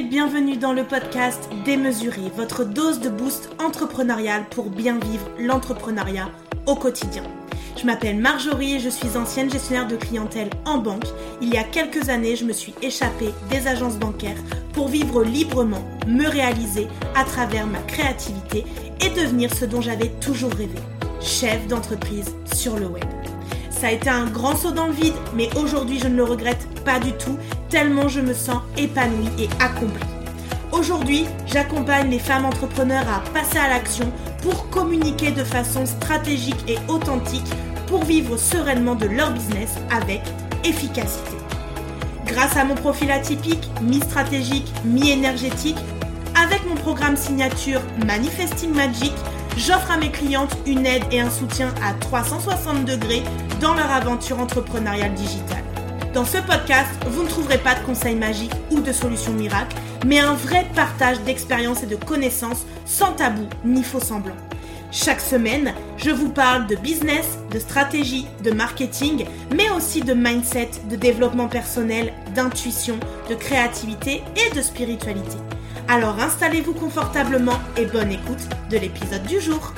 bienvenue dans le podcast Démesuré, votre dose de boost entrepreneurial pour bien vivre l'entrepreneuriat au quotidien. Je m'appelle Marjorie et je suis ancienne gestionnaire de clientèle en banque. Il y a quelques années, je me suis échappée des agences bancaires pour vivre librement, me réaliser à travers ma créativité et devenir ce dont j'avais toujours rêvé, chef d'entreprise sur le web. Ça a été un grand saut dans le vide, mais aujourd'hui je ne le regrette pas du tout, tellement je me sens épanouie et accomplie. Aujourd'hui, j'accompagne les femmes entrepreneurs à passer à l'action pour communiquer de façon stratégique et authentique pour vivre sereinement de leur business avec efficacité. Grâce à mon profil atypique, mi-stratégique, mi-énergétique, avec mon programme signature Manifesting Magic, j'offre à mes clientes une aide et un soutien à 360 degrés dans leur aventure entrepreneuriale digitale. Dans ce podcast, vous ne trouverez pas de conseils magiques ou de solutions miracles, mais un vrai partage d'expériences et de connaissances sans tabou ni faux semblant. Chaque semaine, je vous parle de business, de stratégie, de marketing, mais aussi de mindset, de développement personnel, d'intuition, de créativité et de spiritualité. Alors installez-vous confortablement et bonne écoute de l'épisode du jour.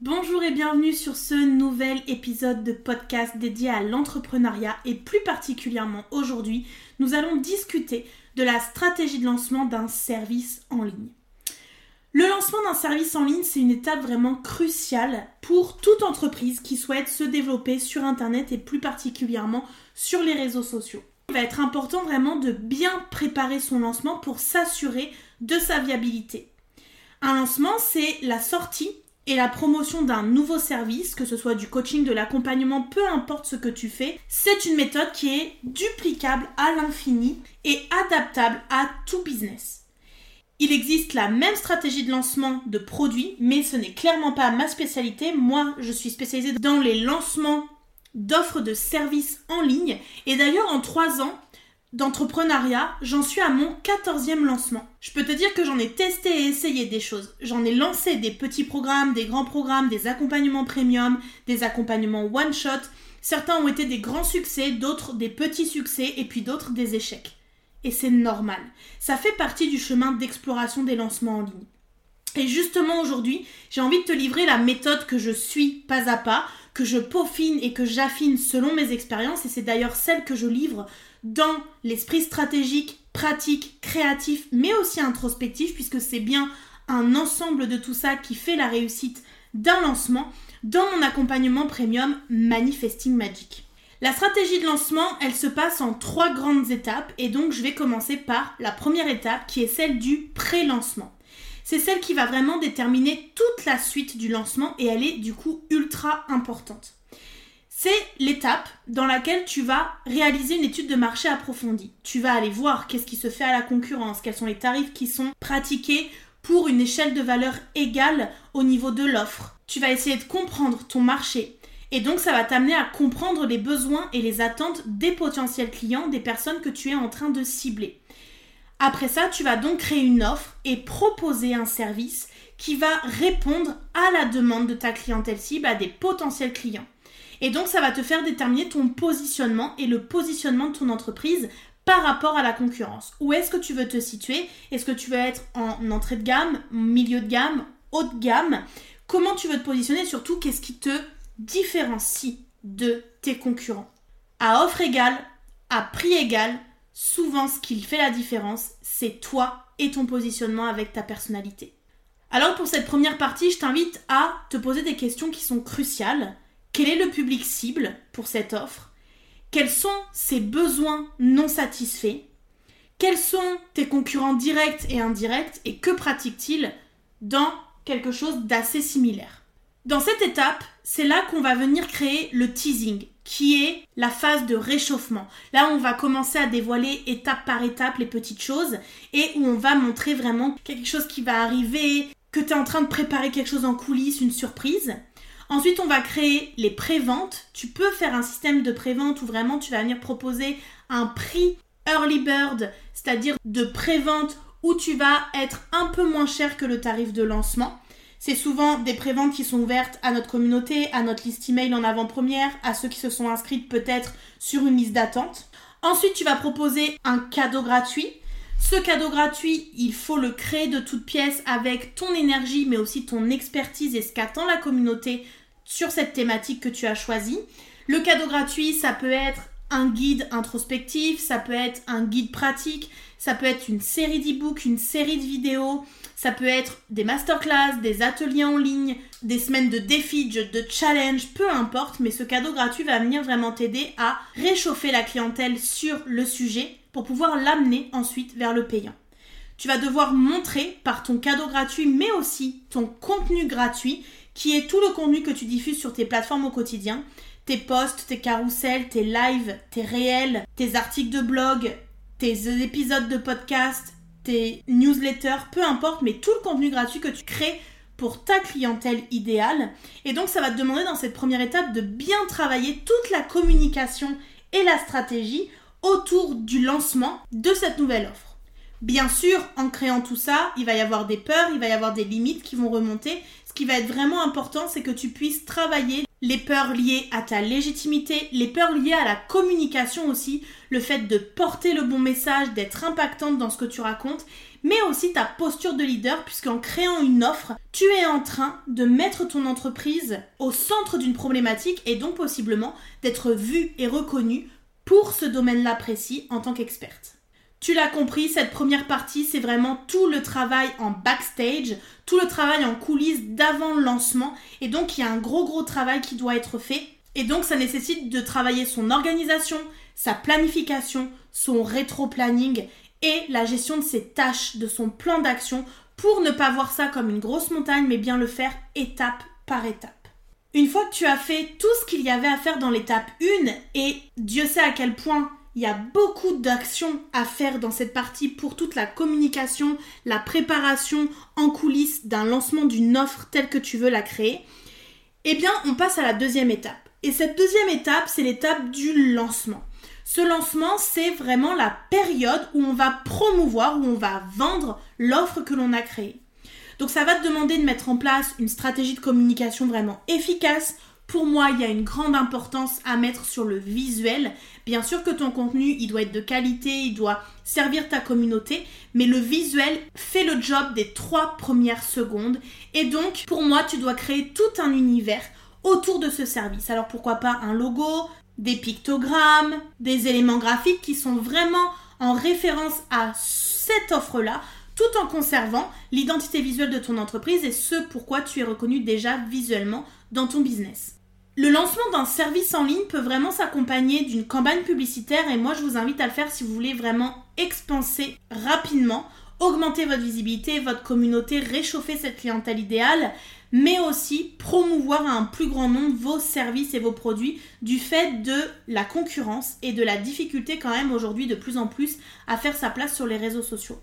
Bonjour et bienvenue sur ce nouvel épisode de podcast dédié à l'entrepreneuriat et plus particulièrement aujourd'hui, nous allons discuter de la stratégie de lancement d'un service en ligne. Le lancement d'un service en ligne, c'est une étape vraiment cruciale pour toute entreprise qui souhaite se développer sur Internet et plus particulièrement sur les réseaux sociaux. Va être important vraiment de bien préparer son lancement pour s'assurer de sa viabilité. Un lancement, c'est la sortie et la promotion d'un nouveau service, que ce soit du coaching, de l'accompagnement, peu importe ce que tu fais, c'est une méthode qui est duplicable à l'infini et adaptable à tout business. Il existe la même stratégie de lancement de produits, mais ce n'est clairement pas ma spécialité. Moi, je suis spécialisée dans les lancements d'offres de services en ligne. Et d'ailleurs, en trois ans, d'entrepreneuriat, j'en suis à mon 14e lancement. Je peux te dire que j'en ai testé et essayé des choses. J'en ai lancé des petits programmes, des grands programmes, des accompagnements premium, des accompagnements one shot. Certains ont été des grands succès, d'autres des petits succès et puis d'autres des échecs. Et c'est normal. Ça fait partie du chemin d'exploration des lancements en ligne. Et justement aujourd'hui, j'ai envie de te livrer la méthode que je suis pas à pas, que je peaufine et que j'affine selon mes expériences, et c'est d'ailleurs celle que je livre dans l'esprit stratégique, pratique, créatif, mais aussi introspectif, puisque c'est bien un ensemble de tout ça qui fait la réussite d'un lancement dans mon accompagnement premium Manifesting Magic. La stratégie de lancement, elle se passe en trois grandes étapes et donc je vais commencer par la première étape qui est celle du pré-lancement. C'est celle qui va vraiment déterminer toute la suite du lancement et elle est du coup ultra importante. C'est l'étape dans laquelle tu vas réaliser une étude de marché approfondie. Tu vas aller voir qu'est-ce qui se fait à la concurrence, quels sont les tarifs qui sont pratiqués pour une échelle de valeur égale au niveau de l'offre. Tu vas essayer de comprendre ton marché. Et donc ça va t'amener à comprendre les besoins et les attentes des potentiels clients, des personnes que tu es en train de cibler. Après ça, tu vas donc créer une offre et proposer un service qui va répondre à la demande de ta clientèle cible, à des potentiels clients. Et donc, ça va te faire déterminer ton positionnement et le positionnement de ton entreprise par rapport à la concurrence. Où est-ce que tu veux te situer? Est-ce que tu veux être en entrée de gamme, milieu de gamme, haut de gamme? Comment tu veux te positionner? Surtout, qu'est-ce qui te différencie de tes concurrents? À offre égale, à prix égal, souvent ce qui fait la différence, c'est toi et ton positionnement avec ta personnalité. Alors pour cette première partie, je t'invite à te poser des questions qui sont cruciales. Quel est le public cible pour cette offre? Quels sont ses besoins non satisfaits? Quels sont tes concurrents directs et indirects? Et que pratiquent-ils dans quelque chose d'assez similaire? Dans cette étape, c'est là qu'on va venir créer le teasing, qui est la phase de réchauffement. Là, on va commencer à dévoiler étape par étape les petites choses et où on va montrer vraiment quelque chose qui va arriver, que tu es en train de préparer quelque chose en coulisses, une surprise. Ensuite, on va créer les préventes. Tu peux faire un système de prévente où vraiment tu vas venir proposer un prix early bird, c'est-à-dire de prévente où tu vas être un peu moins cher que le tarif de lancement. C'est souvent des préventes qui sont ouvertes à notre communauté, à notre liste email en avant-première, à ceux qui se sont inscrits peut-être sur une liste d'attente. Ensuite, tu vas proposer un cadeau gratuit. Ce cadeau gratuit, il faut le créer de toutes pièces avec ton énergie, mais aussi ton expertise et ce qu'attend la communauté sur cette thématique que tu as choisie. Le cadeau gratuit, ça peut être un guide introspectif, ça peut être un guide pratique, ça peut être une série d'e-books, une série de vidéos, ça peut être des masterclass, des ateliers en ligne, des semaines de défis, de challenge, peu importe, mais ce cadeau gratuit va venir vraiment t'aider à réchauffer la clientèle sur le sujet pour pouvoir l'amener ensuite vers le payant. Tu vas devoir montrer par ton cadeau gratuit, mais aussi ton contenu gratuit, qui est tout le contenu que tu diffuses sur tes plateformes au quotidien, tes posts, tes carousels, tes lives, tes réels, tes articles de blog, tes épisodes de podcast, tes newsletters, peu importe, mais tout le contenu gratuit que tu crées pour ta clientèle idéale. Et donc ça va te demander dans cette première étape de bien travailler toute la communication et la stratégie autour du lancement de cette nouvelle offre. Bien sûr, en créant tout ça, il va y avoir des peurs, il va y avoir des limites qui vont remonter. Ce qui va être vraiment important, c'est que tu puisses travailler les peurs liées à ta légitimité, les peurs liées à la communication aussi, le fait de porter le bon message, d'être impactante dans ce que tu racontes, mais aussi ta posture de leader, puisqu'en créant une offre, tu es en train de mettre ton entreprise au centre d'une problématique et donc possiblement d'être vue et reconnue pour ce domaine-là précis en tant qu'experte. Tu l'as compris, cette première partie, c'est vraiment tout le travail en backstage, tout le travail en coulisses d'avant le lancement. Et donc, il y a un gros, gros travail qui doit être fait. Et donc, ça nécessite de travailler son organisation, sa planification, son rétro-planning et la gestion de ses tâches, de son plan d'action pour ne pas voir ça comme une grosse montagne, mais bien le faire étape par étape. Une fois que tu as fait tout ce qu'il y avait à faire dans l'étape 1, et Dieu sait à quel point il y a beaucoup d'actions à faire dans cette partie pour toute la communication, la préparation en coulisses d'un lancement d'une offre telle que tu veux la créer. Eh bien, on passe à la deuxième étape. Et cette deuxième étape, c'est l'étape du lancement. Ce lancement, c'est vraiment la période où on va promouvoir, où on va vendre l'offre que l'on a créée. Donc ça va te demander de mettre en place une stratégie de communication vraiment efficace pour moi, il y a une grande importance à mettre sur le visuel. Bien sûr que ton contenu, il doit être de qualité, il doit servir ta communauté, mais le visuel fait le job des trois premières secondes. Et donc, pour moi, tu dois créer tout un univers autour de ce service. Alors pourquoi pas un logo, des pictogrammes, des éléments graphiques qui sont vraiment en référence à cette offre-là, tout en conservant l'identité visuelle de ton entreprise et ce pourquoi tu es reconnu déjà visuellement dans ton business. Le lancement d'un service en ligne peut vraiment s'accompagner d'une campagne publicitaire et moi je vous invite à le faire si vous voulez vraiment expanser rapidement, augmenter votre visibilité, votre communauté, réchauffer cette clientèle idéale, mais aussi promouvoir à un plus grand nombre vos services et vos produits du fait de la concurrence et de la difficulté quand même aujourd'hui de plus en plus à faire sa place sur les réseaux sociaux.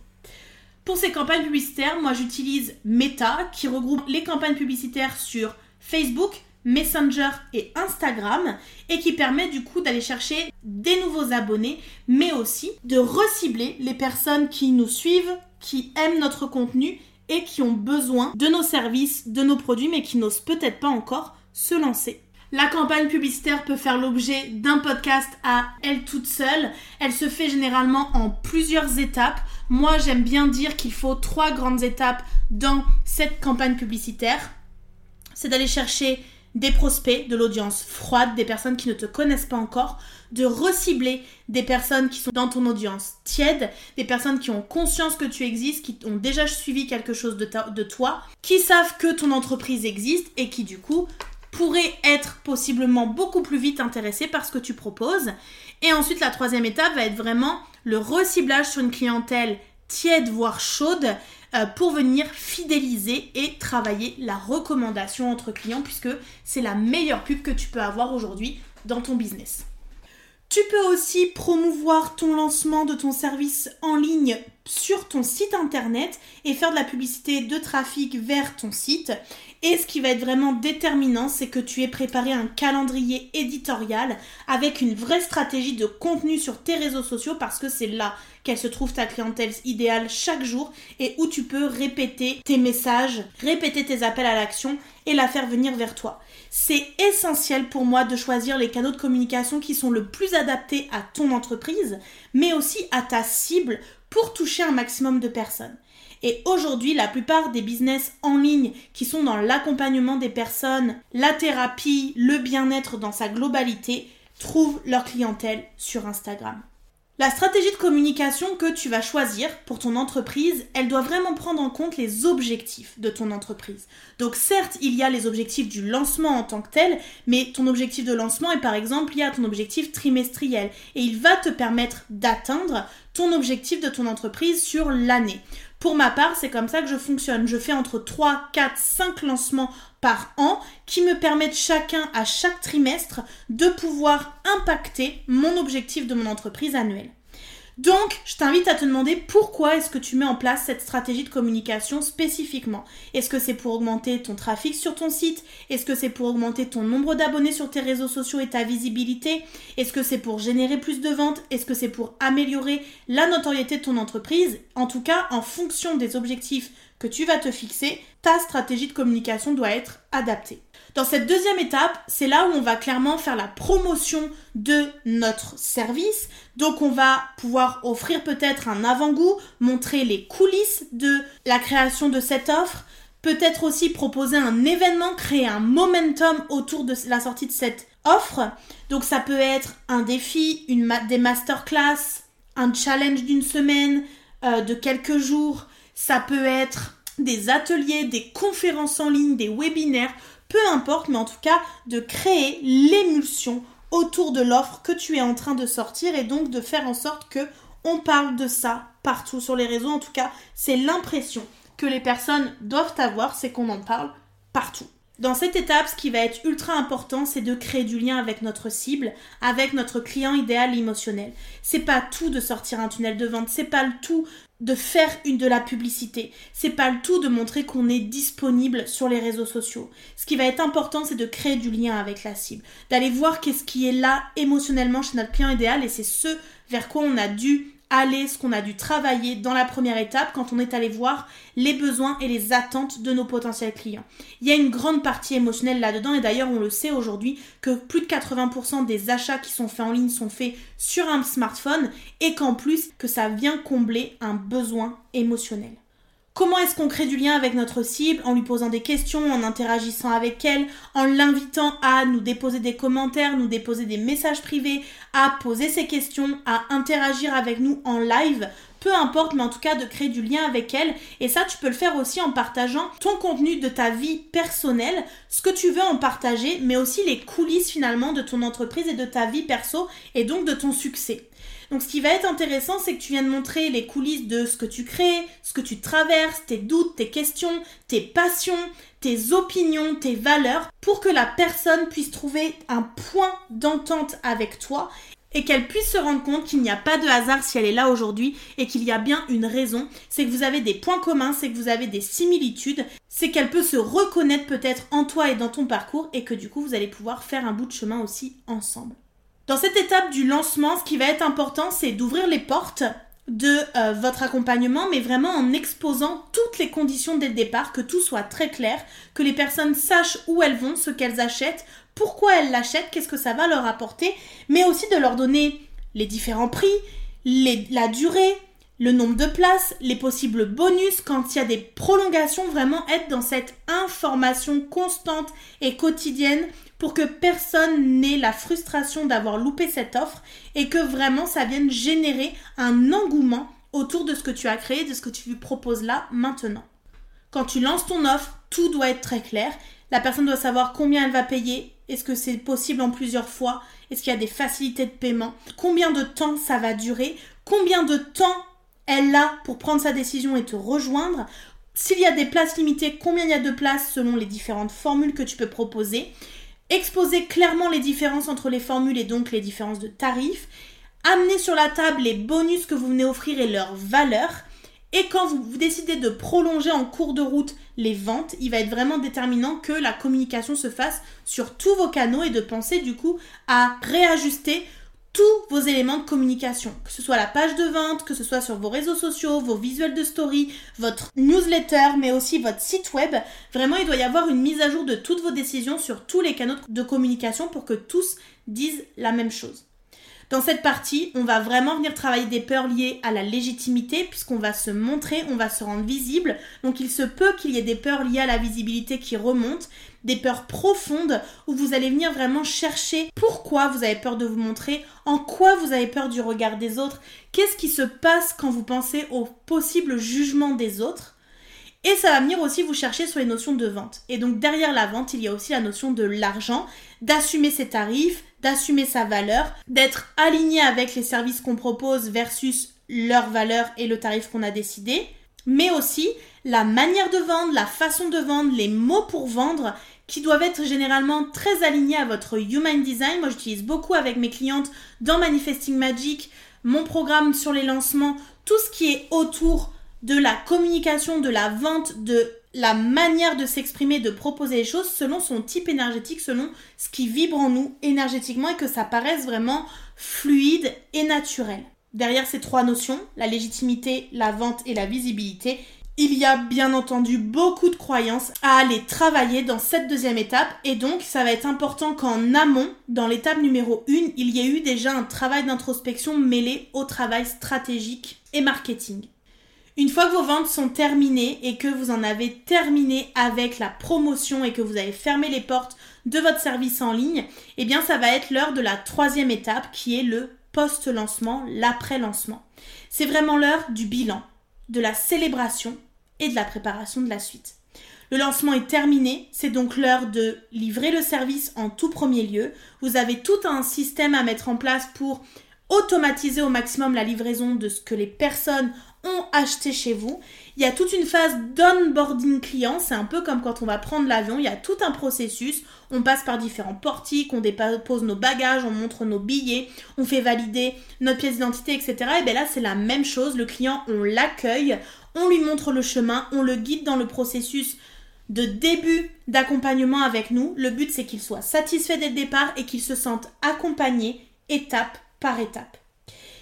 Pour ces campagnes publicitaires, moi j'utilise Meta qui regroupe les campagnes publicitaires sur Facebook, Messenger et Instagram et qui permet du coup d'aller chercher des nouveaux abonnés mais aussi de recibler les personnes qui nous suivent, qui aiment notre contenu et qui ont besoin de nos services, de nos produits mais qui n'osent peut-être pas encore se lancer. La campagne publicitaire peut faire l'objet d'un podcast à elle toute seule. Elle se fait généralement en plusieurs étapes. Moi, j'aime bien dire qu'il faut trois grandes étapes dans cette campagne publicitaire. C'est d'aller chercher des prospects, de l'audience froide, des personnes qui ne te connaissent pas encore, de recibler des personnes qui sont dans ton audience tiède, des personnes qui ont conscience que tu existes, qui ont déjà suivi quelque chose de, toi, qui savent que ton entreprise existe et qui du coup pourraient être possiblement beaucoup plus vite intéressées par ce que tu proposes. Et ensuite, la troisième étape va être vraiment le reciblage sur une clientèle tiède, voire chaude, euh, pour venir fidéliser et travailler la recommandation entre clients puisque c'est la meilleure pub que tu peux avoir aujourd'hui dans ton business. Tu peux aussi promouvoir ton lancement de ton service en ligne sur ton site internet et faire de la publicité de trafic vers ton site. Et ce qui va être vraiment déterminant, c'est que tu aies préparé un calendrier éditorial avec une vraie stratégie de contenu sur tes réseaux sociaux parce que c'est là qu'elle se trouve ta clientèle idéale chaque jour et où tu peux répéter tes messages, répéter tes appels à l'action et la faire venir vers toi. C'est essentiel pour moi de choisir les canaux de communication qui sont le plus adaptés à ton entreprise, mais aussi à ta cible pour toucher un maximum de personnes. Et aujourd'hui, la plupart des business en ligne qui sont dans l'accompagnement des personnes, la thérapie, le bien-être dans sa globalité, trouvent leur clientèle sur Instagram. La stratégie de communication que tu vas choisir pour ton entreprise, elle doit vraiment prendre en compte les objectifs de ton entreprise. Donc certes, il y a les objectifs du lancement en tant que tel, mais ton objectif de lancement est par exemple lié à ton objectif trimestriel et il va te permettre d'atteindre ton objectif de ton entreprise sur l'année. Pour ma part, c'est comme ça que je fonctionne. Je fais entre 3, 4, 5 lancements par an qui me permettent chacun à chaque trimestre de pouvoir impacter mon objectif de mon entreprise annuelle. Donc, je t'invite à te demander pourquoi est-ce que tu mets en place cette stratégie de communication spécifiquement. Est-ce que c'est pour augmenter ton trafic sur ton site? Est-ce que c'est pour augmenter ton nombre d'abonnés sur tes réseaux sociaux et ta visibilité? Est-ce que c'est pour générer plus de ventes? Est-ce que c'est pour améliorer la notoriété de ton entreprise? En tout cas, en fonction des objectifs que tu vas te fixer, ta stratégie de communication doit être adaptée. Dans cette deuxième étape, c'est là où on va clairement faire la promotion de notre service. Donc on va pouvoir offrir peut-être un avant-goût, montrer les coulisses de la création de cette offre, peut-être aussi proposer un événement, créer un momentum autour de la sortie de cette offre. Donc ça peut être un défi, une des masterclass, un challenge d'une semaine, euh, de quelques jours. Ça peut être des ateliers, des conférences en ligne, des webinaires peu importe, mais en tout cas de créer l'émulsion autour de l'offre que tu es en train de sortir et donc de faire en sorte que on parle de ça partout sur les réseaux. En tout cas, c'est l'impression que les personnes doivent avoir, c'est qu'on en parle partout. Dans cette étape, ce qui va être ultra important, c'est de créer du lien avec notre cible, avec notre client idéal émotionnel. C'est pas tout de sortir un tunnel de vente, c'est pas le tout de faire une de la publicité. C'est pas le tout de montrer qu'on est disponible sur les réseaux sociaux. Ce qui va être important, c'est de créer du lien avec la cible, d'aller voir qu'est-ce qui est là émotionnellement chez notre client idéal et c'est ce vers quoi on a dû aller, ce qu'on a dû travailler dans la première étape quand on est allé voir les besoins et les attentes de nos potentiels clients. Il y a une grande partie émotionnelle là-dedans et d'ailleurs on le sait aujourd'hui que plus de 80% des achats qui sont faits en ligne sont faits sur un smartphone et qu'en plus que ça vient combler un besoin émotionnel. Comment est-ce qu'on crée du lien avec notre cible En lui posant des questions, en interagissant avec elle, en l'invitant à nous déposer des commentaires, nous déposer des messages privés, à poser ses questions, à interagir avec nous en live? Peu importe, mais en tout cas de créer du lien avec elle. Et ça, tu peux le faire aussi en partageant ton contenu de ta vie personnelle, ce que tu veux en partager, mais aussi les coulisses finalement de ton entreprise et de ta vie perso et donc de ton succès. Donc ce qui va être intéressant, c'est que tu viens de montrer les coulisses de ce que tu crées, ce que tu traverses, tes doutes, tes questions, tes passions, tes opinions, tes valeurs, pour que la personne puisse trouver un point d'entente avec toi et qu'elle puisse se rendre compte qu'il n'y a pas de hasard si elle est là aujourd'hui et qu'il y a bien une raison, c'est que vous avez des points communs, c'est que vous avez des similitudes, c'est qu'elle peut se reconnaître peut-être en toi et dans ton parcours et que du coup vous allez pouvoir faire un bout de chemin aussi ensemble. Dans cette étape du lancement, ce qui va être important, c'est d'ouvrir les portes de euh, votre accompagnement, mais vraiment en exposant toutes les conditions dès le départ, que tout soit très clair, que les personnes sachent où elles vont, ce qu'elles achètent, pourquoi elles l'achètent, qu'est-ce que ça va leur apporter, mais aussi de leur donner les différents prix, la durée, le nombre de places, les possibles bonus quand il y a des prolongations, vraiment être dans cette information constante et quotidienne pour que personne n'ait la frustration d'avoir loupé cette offre et que vraiment ça vienne générer un engouement autour de ce que tu as créé, de ce que tu lui proposes là maintenant. Quand tu lances ton offre, tout doit être très clair. La personne doit savoir combien elle va payer, est-ce que c'est possible en plusieurs fois, est-ce qu'il y a des facilités de paiement, combien de temps ça va durer, combien de temps elle a pour prendre sa décision et te rejoindre, s'il y a des places limitées, combien il y a de places selon les différentes formules que tu peux proposer. Exposer clairement les différences entre les formules et donc les différences de tarifs, amener sur la table les bonus que vous venez offrir et leurs valeurs, et quand vous, décidez de prolonger en cours de route les ventes, il va être vraiment déterminant que la communication se fasse sur tous vos canaux et de penser du coup à réajuster tous vos éléments de communication, que ce soit la page de vente, que ce soit sur vos réseaux sociaux, vos visuels de story, votre newsletter, mais aussi votre site web. Vraiment, il doit y avoir une mise à jour de toutes vos décisions sur tous les canaux de communication pour que tous disent la même chose. Dans cette partie, on va vraiment venir travailler des peurs liées à la légitimité, puisqu'on va se montrer, on va se rendre visible. Donc il se peut qu'il y ait des peurs liées à la visibilité qui remontent, des peurs profondes, où vous allez venir vraiment chercher pourquoi vous avez peur de vous montrer, en quoi vous avez peur du regard des autres, qu'est-ce qui se passe quand vous pensez au possible jugement des autres. Et ça va venir aussi vous chercher sur les notions de vente. Et donc derrière la vente, il y a aussi la notion de l'argent, d'assumer ses tarifs, d'assumer sa valeur, d'être aligné avec les services qu'on propose versus leur valeur et le tarif qu'on a décidé, mais aussi la manière de vendre, la façon de vendre, les mots pour vendre qui doivent être généralement très alignés à votre human design. Moi, j'utilise beaucoup avec mes clientes dans Manifesting Magic, mon programme sur les lancements, tout ce qui est autour de la communication, de la vente, de la manière de s'exprimer, de proposer les choses selon son type énergétique, selon ce qui vibre en nous énergétiquement et que ça paraisse vraiment fluide et naturel. Derrière ces trois notions, la légitimité, la vente et la visibilité, il y a bien entendu beaucoup de croyances à aller travailler dans cette deuxième étape et donc ça va être important qu'en amont, dans l'étape numéro 1, il y ait eu déjà un travail d'introspection mêlé au travail stratégique et marketing. Une fois que vos ventes sont terminées et que vous en avez terminé avec la promotion et que vous avez fermé les portes de votre service en ligne, eh bien ça va être l'heure de la troisième étape qui est le post-lancement, l'après-lancement. C'est vraiment l'heure du bilan, de la célébration et de la préparation de la suite. Le lancement est terminé, c'est donc l'heure de livrer le service en tout premier lieu. Vous avez tout un système à mettre en place pour automatiser au maximum la livraison de ce que les personnes ont acheté chez vous. Il y a toute une phase d'onboarding client, c'est un peu comme quand on va prendre l'avion, il y a tout un processus, on passe par différents portiques, on dépose nos bagages, on montre nos billets, on fait valider notre pièce d'identité, etc. Et bien là c'est la même chose, le client on l'accueille, on lui montre le chemin, on le guide dans le processus de début d'accompagnement avec nous. Le but c'est qu'il soit satisfait dès le départ et qu'il se sente accompagné étape par étape.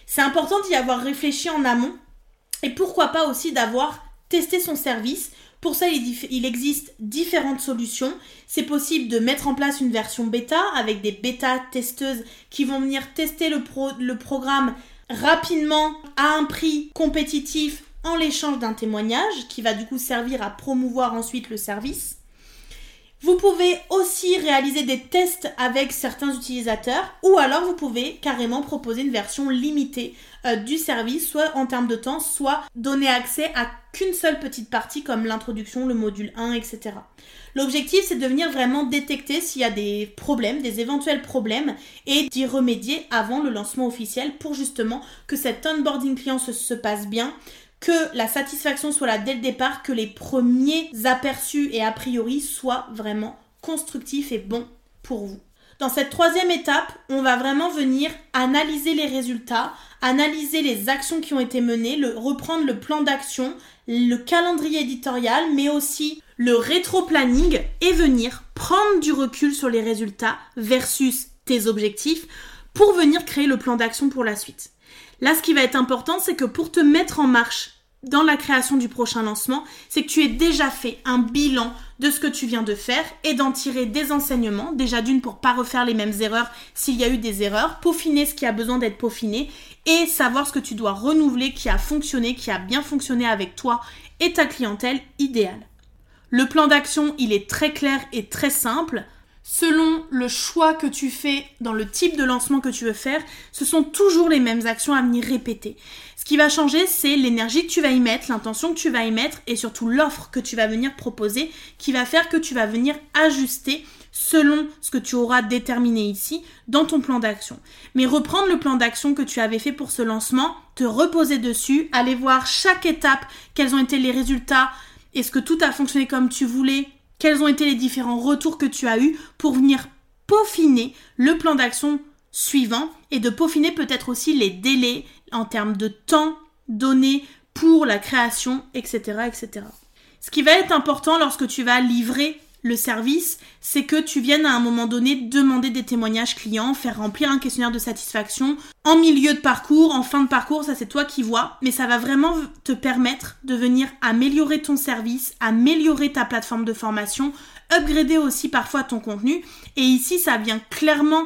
C'est important d'y avoir réfléchi en amont et pourquoi pas aussi d'avoir testé son service. Pour ça, il existe différentes solutions. C'est possible de mettre en place une version bêta avec des bêta testeuses qui vont venir tester le, le programme rapidement à un prix compétitif en l'échange d'un témoignage qui va du coup servir à promouvoir ensuite le service. Vous pouvez aussi réaliser des tests avec certains utilisateurs ou alors vous pouvez carrément proposer une version limitée euh, du service, soit en termes de temps, soit donner accès à qu'une seule petite partie comme l'introduction, le module 1, etc. L'objectif c'est de venir vraiment détecter s'il y a des problèmes, des éventuels problèmes et d'y remédier avant le lancement officiel pour justement que cet onboarding client se passe bien, que la satisfaction soit là dès le départ, que les premiers aperçus et a priori soient vraiment constructifs et bons pour vous. Dans cette troisième étape, on va vraiment venir analyser les résultats, analyser les actions qui ont été menées, reprendre le plan d'action, le calendrier éditorial, mais aussi le rétro-planning et venir prendre du recul sur les résultats versus tes objectifs pour venir créer le plan d'action pour la suite. Là, ce qui va être important, c'est que pour te mettre en marche dans la création du prochain lancement, c'est que tu aies déjà fait un bilan de ce que tu viens de faire et d'en tirer des enseignements. Déjà d'une pour pas refaire les mêmes erreurs s'il y a eu des erreurs, peaufiner ce qui a besoin d'être peaufiné et savoir ce que tu dois renouveler qui a fonctionné, qui a bien fonctionné avec toi et ta clientèle idéale. Le plan d'action, il est très clair et très simple selon le choix que tu fais dans le type de lancement que tu veux faire, ce sont toujours les mêmes actions à venir répéter. Ce qui va changer, c'est l'énergie que tu vas y mettre, l'intention que tu vas y mettre et surtout l'offre que tu vas venir proposer qui va faire que tu vas venir ajuster selon ce que tu auras déterminé ici dans ton plan d'action. Mais reprendre le plan d'action que tu avais fait pour ce lancement, te reposer dessus, aller voir chaque étape, quels ont été les résultats, est-ce que tout a fonctionné comme tu voulais, quels ont été les différents retours que tu as eus pour venir peaufiner le plan d'action suivant et de peaufiner peut-être aussi les délais en termes de temps donné pour la création, etc., etc. Ce qui va être important lorsque tu vas livrer le service, c'est que tu viennes à un moment donné demander des témoignages clients, faire remplir un questionnaire de satisfaction en milieu de parcours, en fin de parcours, ça c'est toi qui vois, mais ça va vraiment te permettre de venir améliorer ton service, améliorer ta plateforme de formation, upgrader aussi parfois ton contenu. Et ici ça vient clairement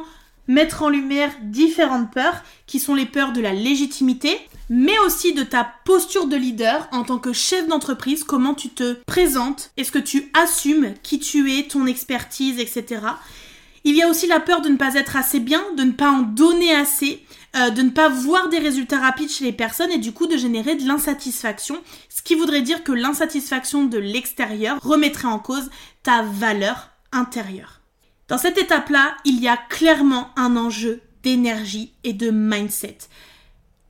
mettre en lumière différentes peurs qui sont les peurs de la légitimité, mais aussi de ta posture de leader en tant que chef d'entreprise, comment tu te présentes, est-ce que tu assumes qui tu es, ton expertise, etc. Il y a aussi la peur de ne pas être assez bien, de ne pas en donner assez, euh, de ne pas voir des résultats rapides chez les personnes et du coup de générer de l'insatisfaction, ce qui voudrait dire que l'insatisfaction de l'extérieur remettrait en cause ta valeur intérieure. Dans cette étape-là, il y a clairement un enjeu d'énergie et de mindset.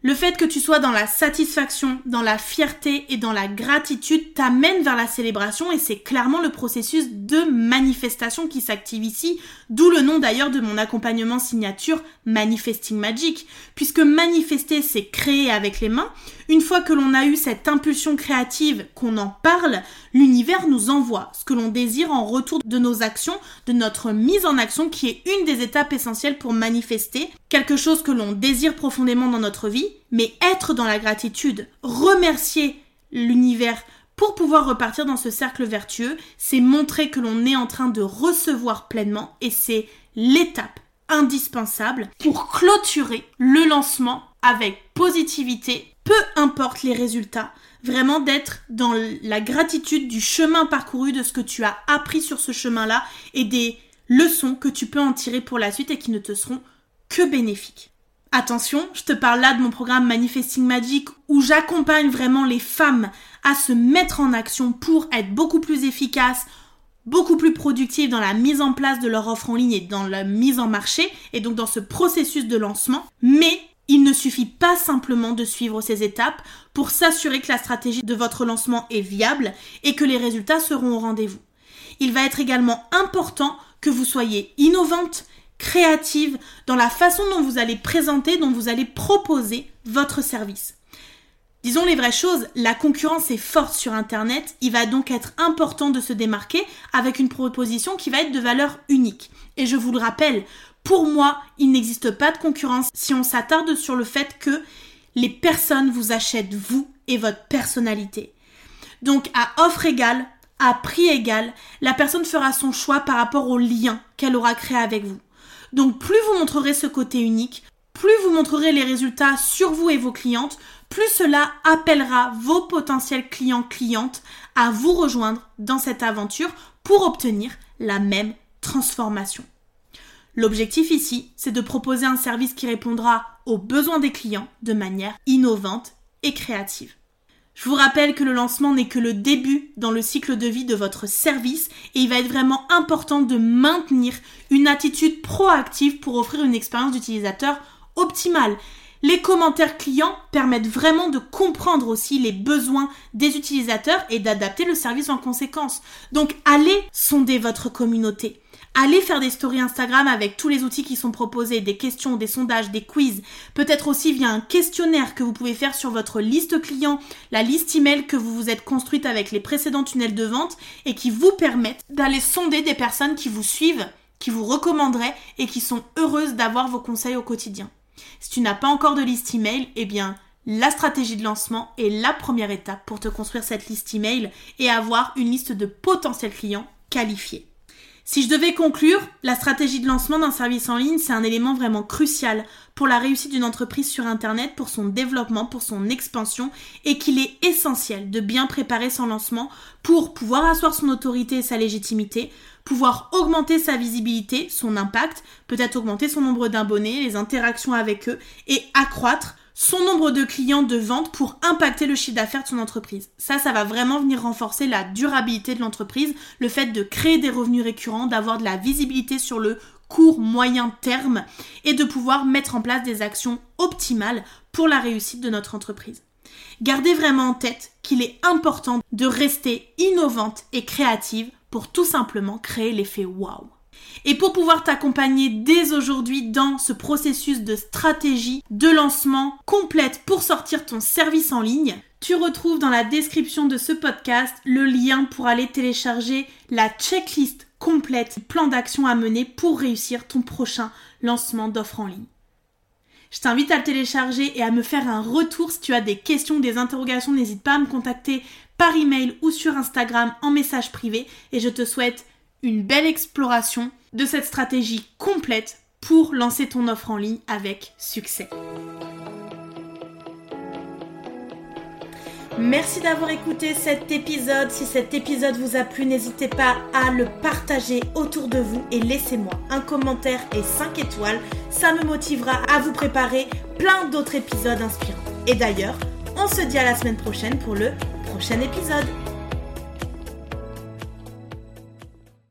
Le fait que tu sois dans la satisfaction, dans la fierté et dans la gratitude t'amène vers la célébration et c'est clairement le processus de manifestation qui s'active ici, d'où le nom d'ailleurs de mon accompagnement signature Manifesting Magic, puisque manifester c'est créer avec les mains. Une fois que l'on a eu cette impulsion créative, qu'on en parle, l'univers nous envoie ce que l'on désire en retour de nos actions, de notre mise en action qui est une des étapes essentielles pour manifester quelque chose que l'on désire profondément dans notre vie mais être dans la gratitude, remercier l'univers pour pouvoir repartir dans ce cercle vertueux, c'est montrer que l'on est en train de recevoir pleinement et c'est l'étape indispensable pour clôturer le lancement avec positivité, peu importe les résultats, vraiment d'être dans la gratitude du chemin parcouru, de ce que tu as appris sur ce chemin-là et des leçons que tu peux en tirer pour la suite et qui ne te seront que bénéfiques. Attention, je te parle là de mon programme Manifesting Magic où j'accompagne vraiment les femmes à se mettre en action pour être beaucoup plus efficaces, beaucoup plus productives dans la mise en place de leur offre en ligne et dans la mise en marché et donc dans ce processus de lancement. Mais il ne suffit pas simplement de suivre ces étapes pour s'assurer que la stratégie de votre lancement est viable et que les résultats seront au rendez-vous. Il va être également important que vous soyez innovante, créative dans la façon dont vous allez présenter, dont vous allez proposer votre service. Disons les vraies choses, la concurrence est forte sur Internet, il va donc être important de se démarquer avec une proposition qui va être de valeur unique. Et je vous le rappelle, pour moi, il n'existe pas de concurrence si on s'attarde sur le fait que les personnes vous achètent vous et votre personnalité. Donc à offre égale, à prix égal, la personne fera son choix par rapport au lien qu'elle aura créé avec vous. Donc plus vous montrerez ce côté unique, plus vous montrerez les résultats sur vous et vos clientes, plus cela appellera vos potentiels clients-clientes à vous rejoindre dans cette aventure pour obtenir la même transformation. L'objectif ici, c'est de proposer un service qui répondra aux besoins des clients de manière innovante et créative. Je vous rappelle que le lancement n'est que le début dans le cycle de vie de votre service et il va être vraiment important de maintenir une attitude proactive pour offrir une expérience d'utilisateur optimale. Les commentaires clients permettent vraiment de comprendre aussi les besoins des utilisateurs et d'adapter le service en conséquence. Donc allez sonder votre communauté. Allez faire des stories Instagram avec tous les outils qui sont proposés, des questions, des sondages, des quiz, peut-être aussi via un questionnaire que vous pouvez faire sur votre liste client, la liste email que vous vous êtes construite avec les précédents tunnels de vente et qui vous permettent d'aller sonder des personnes qui vous suivent, qui vous recommanderaient et qui sont heureuses d'avoir vos conseils au quotidien. Si tu n'as pas encore de liste email, eh bien, la stratégie de lancement est la première étape pour te construire cette liste email et avoir une liste de potentiels clients qualifiés. Si je devais conclure, la stratégie de lancement d'un service en ligne, c'est un élément vraiment crucial pour la réussite d'une entreprise sur Internet, pour son développement, pour son expansion, et qu'il est essentiel de bien préparer son lancement pour pouvoir asseoir son autorité et sa légitimité, pouvoir augmenter sa visibilité, son impact, peut-être augmenter son nombre d'abonnés, les interactions avec eux, et accroître son nombre de clients de vente pour impacter le chiffre d'affaires de son entreprise. Ça, ça va vraiment venir renforcer la durabilité de l'entreprise, le fait de créer des revenus récurrents, d'avoir de la visibilité sur le court, moyen terme et de pouvoir mettre en place des actions optimales pour la réussite de notre entreprise. Gardez vraiment en tête qu'il est important de rester innovante et créative pour tout simplement créer l'effet wow. Et pour pouvoir t'accompagner dès aujourd'hui dans ce processus de stratégie de lancement complète pour sortir ton service en ligne, tu retrouves dans la description de ce podcast le lien pour aller télécharger la checklist complète, plan d'action à mener pour réussir ton prochain lancement d'offre en ligne. Je t'invite à le télécharger et à me faire un retour si tu as des questions, des interrogations, n'hésite pas à me contacter par email ou sur Instagram en message privé et je te souhaite une belle exploration de cette stratégie complète pour lancer ton offre en ligne avec succès. Merci d'avoir écouté cet épisode. Si cet épisode vous a plu, n'hésitez pas à le partager autour de vous et laissez-moi un commentaire et 5 étoiles. Ça me motivera à vous préparer plein d'autres épisodes inspirants. Et d'ailleurs, on se dit à la semaine prochaine pour le prochain épisode.